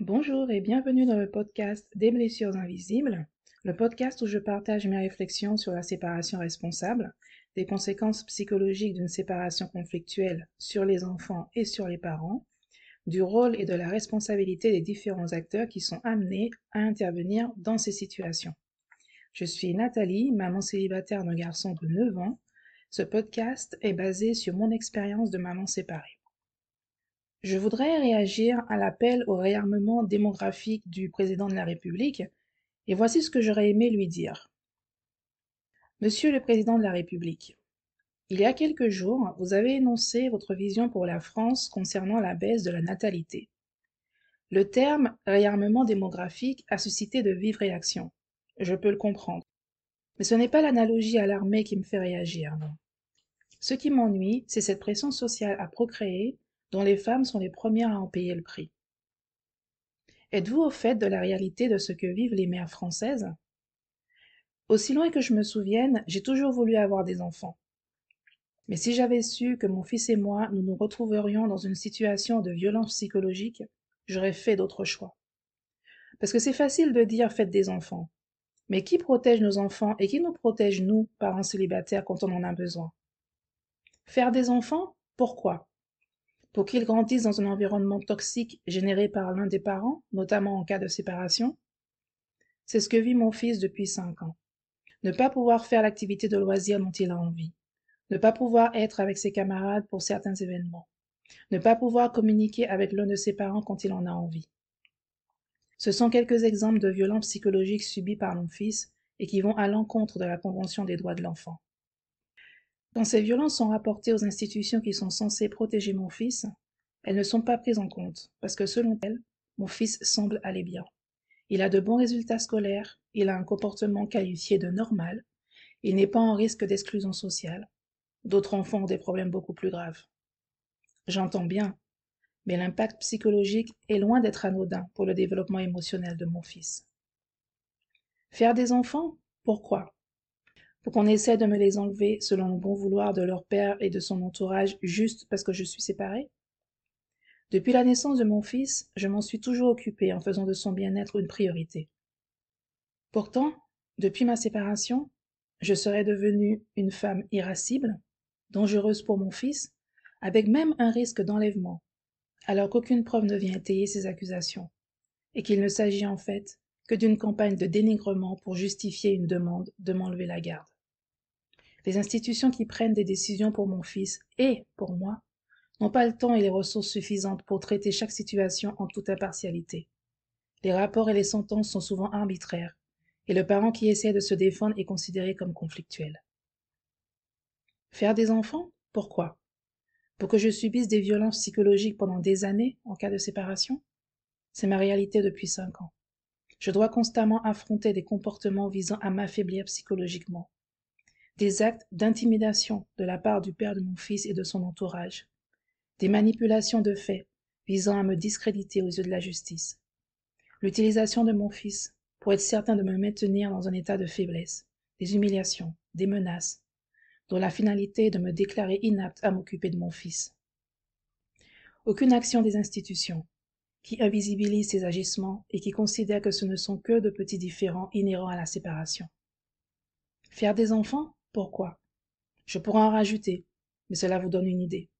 Bonjour et bienvenue dans le podcast Des blessures invisibles, le podcast où je partage mes réflexions sur la séparation responsable, des conséquences psychologiques d'une séparation conflictuelle sur les enfants et sur les parents, du rôle et de la responsabilité des différents acteurs qui sont amenés à intervenir dans ces situations. Je suis Nathalie, maman célibataire d'un garçon de 9 ans. Ce podcast est basé sur mon expérience de maman séparée. Je voudrais réagir à l'appel au réarmement démographique du président de la République, et voici ce que j'aurais aimé lui dire. Monsieur le président de la République, il y a quelques jours, vous avez énoncé votre vision pour la France concernant la baisse de la natalité. Le terme réarmement démographique a suscité de vives réactions. Je peux le comprendre. Mais ce n'est pas l'analogie à l'armée qui me fait réagir, non. Ce qui m'ennuie, c'est cette pression sociale à procréer dont les femmes sont les premières à en payer le prix. Êtes-vous au fait de la réalité de ce que vivent les mères françaises? Aussi loin que je me souvienne, j'ai toujours voulu avoir des enfants. Mais si j'avais su que mon fils et moi, nous nous retrouverions dans une situation de violence psychologique, j'aurais fait d'autres choix. Parce que c'est facile de dire faites des enfants. Mais qui protège nos enfants et qui nous protège, nous, parents célibataires, quand on en a besoin? Faire des enfants? Pourquoi? Pour qu'ils grandissent dans un environnement toxique généré par l'un des parents, notamment en cas de séparation C'est ce que vit mon fils depuis cinq ans. Ne pas pouvoir faire l'activité de loisir dont il a envie. Ne pas pouvoir être avec ses camarades pour certains événements. Ne pas pouvoir communiquer avec l'un de ses parents quand il en a envie. Ce sont quelques exemples de violences psychologiques subies par mon fils et qui vont à l'encontre de la Convention des droits de l'enfant. Quand ces violences sont rapportées aux institutions qui sont censées protéger mon fils, elles ne sont pas prises en compte, parce que selon elles, mon fils semble aller bien. Il a de bons résultats scolaires, il a un comportement qualifié de normal, il n'est pas en risque d'exclusion sociale. D'autres enfants ont des problèmes beaucoup plus graves. J'entends bien, mais l'impact psychologique est loin d'être anodin pour le développement émotionnel de mon fils. Faire des enfants? Pourquoi? Pour qu'on essaie de me les enlever selon le bon vouloir de leur père et de son entourage juste parce que je suis séparée Depuis la naissance de mon fils, je m'en suis toujours occupée en faisant de son bien-être une priorité. Pourtant, depuis ma séparation, je serais devenue une femme irascible, dangereuse pour mon fils, avec même un risque d'enlèvement, alors qu'aucune preuve ne vient étayer ces accusations, et qu'il ne s'agit en fait que d'une campagne de dénigrement pour justifier une demande de m'enlever la garde. Les institutions qui prennent des décisions pour mon fils et pour moi n'ont pas le temps et les ressources suffisantes pour traiter chaque situation en toute impartialité. Les rapports et les sentences sont souvent arbitraires, et le parent qui essaie de se défendre est considéré comme conflictuel. Faire des enfants? Pourquoi? Pour que je subisse des violences psychologiques pendant des années en cas de séparation? C'est ma réalité depuis cinq ans. Je dois constamment affronter des comportements visant à m'affaiblir psychologiquement. Des actes d'intimidation de la part du père de mon fils et de son entourage. Des manipulations de faits visant à me discréditer aux yeux de la justice. L'utilisation de mon fils pour être certain de me maintenir dans un état de faiblesse. Des humiliations, des menaces, dont la finalité est de me déclarer inapte à m'occuper de mon fils. Aucune action des institutions, qui invisibilise ces agissements et qui considère que ce ne sont que de petits différends inhérents à la séparation. Faire des enfants Pourquoi? Je pourrais en rajouter, mais cela vous donne une idée.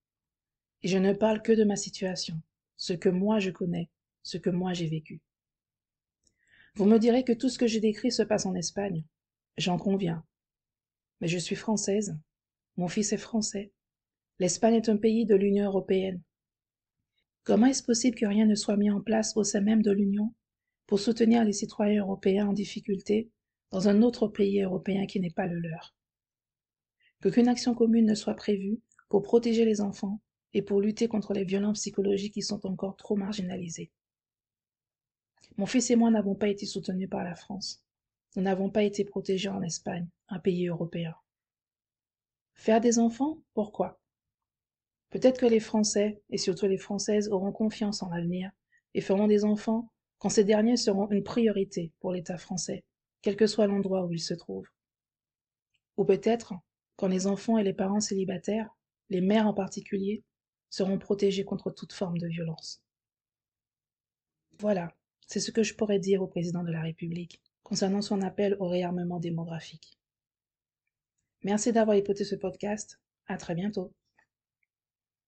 Et je ne parle que de ma situation, ce que moi je connais, ce que moi j'ai vécu. Vous me direz que tout ce que j'ai décrit se passe en Espagne. J'en conviens. Mais je suis française. Mon fils est français. L'Espagne est un pays de l'Union européenne. Comment est-ce possible que rien ne soit mis en place au sein même de l'Union pour soutenir les citoyens européens en difficulté dans un autre pays européen qui n'est pas le leur? Qu'aucune action commune ne soit prévue pour protéger les enfants et pour lutter contre les violences psychologiques qui sont encore trop marginalisées. Mon fils et moi n'avons pas été soutenus par la France. Nous n'avons pas été protégés en Espagne, un pays européen. Faire des enfants Pourquoi? Peut-être que les Français, et surtout les Françaises, auront confiance en l'avenir et feront des enfants quand ces derniers seront une priorité pour l'État français, quel que soit l'endroit où ils se trouvent. Ou peut-être quand les enfants et les parents célibataires, les mères en particulier, seront protégés contre toute forme de violence. Voilà, c'est ce que je pourrais dire au président de la République concernant son appel au réarmement démographique. Merci d'avoir écouté ce podcast. À très bientôt.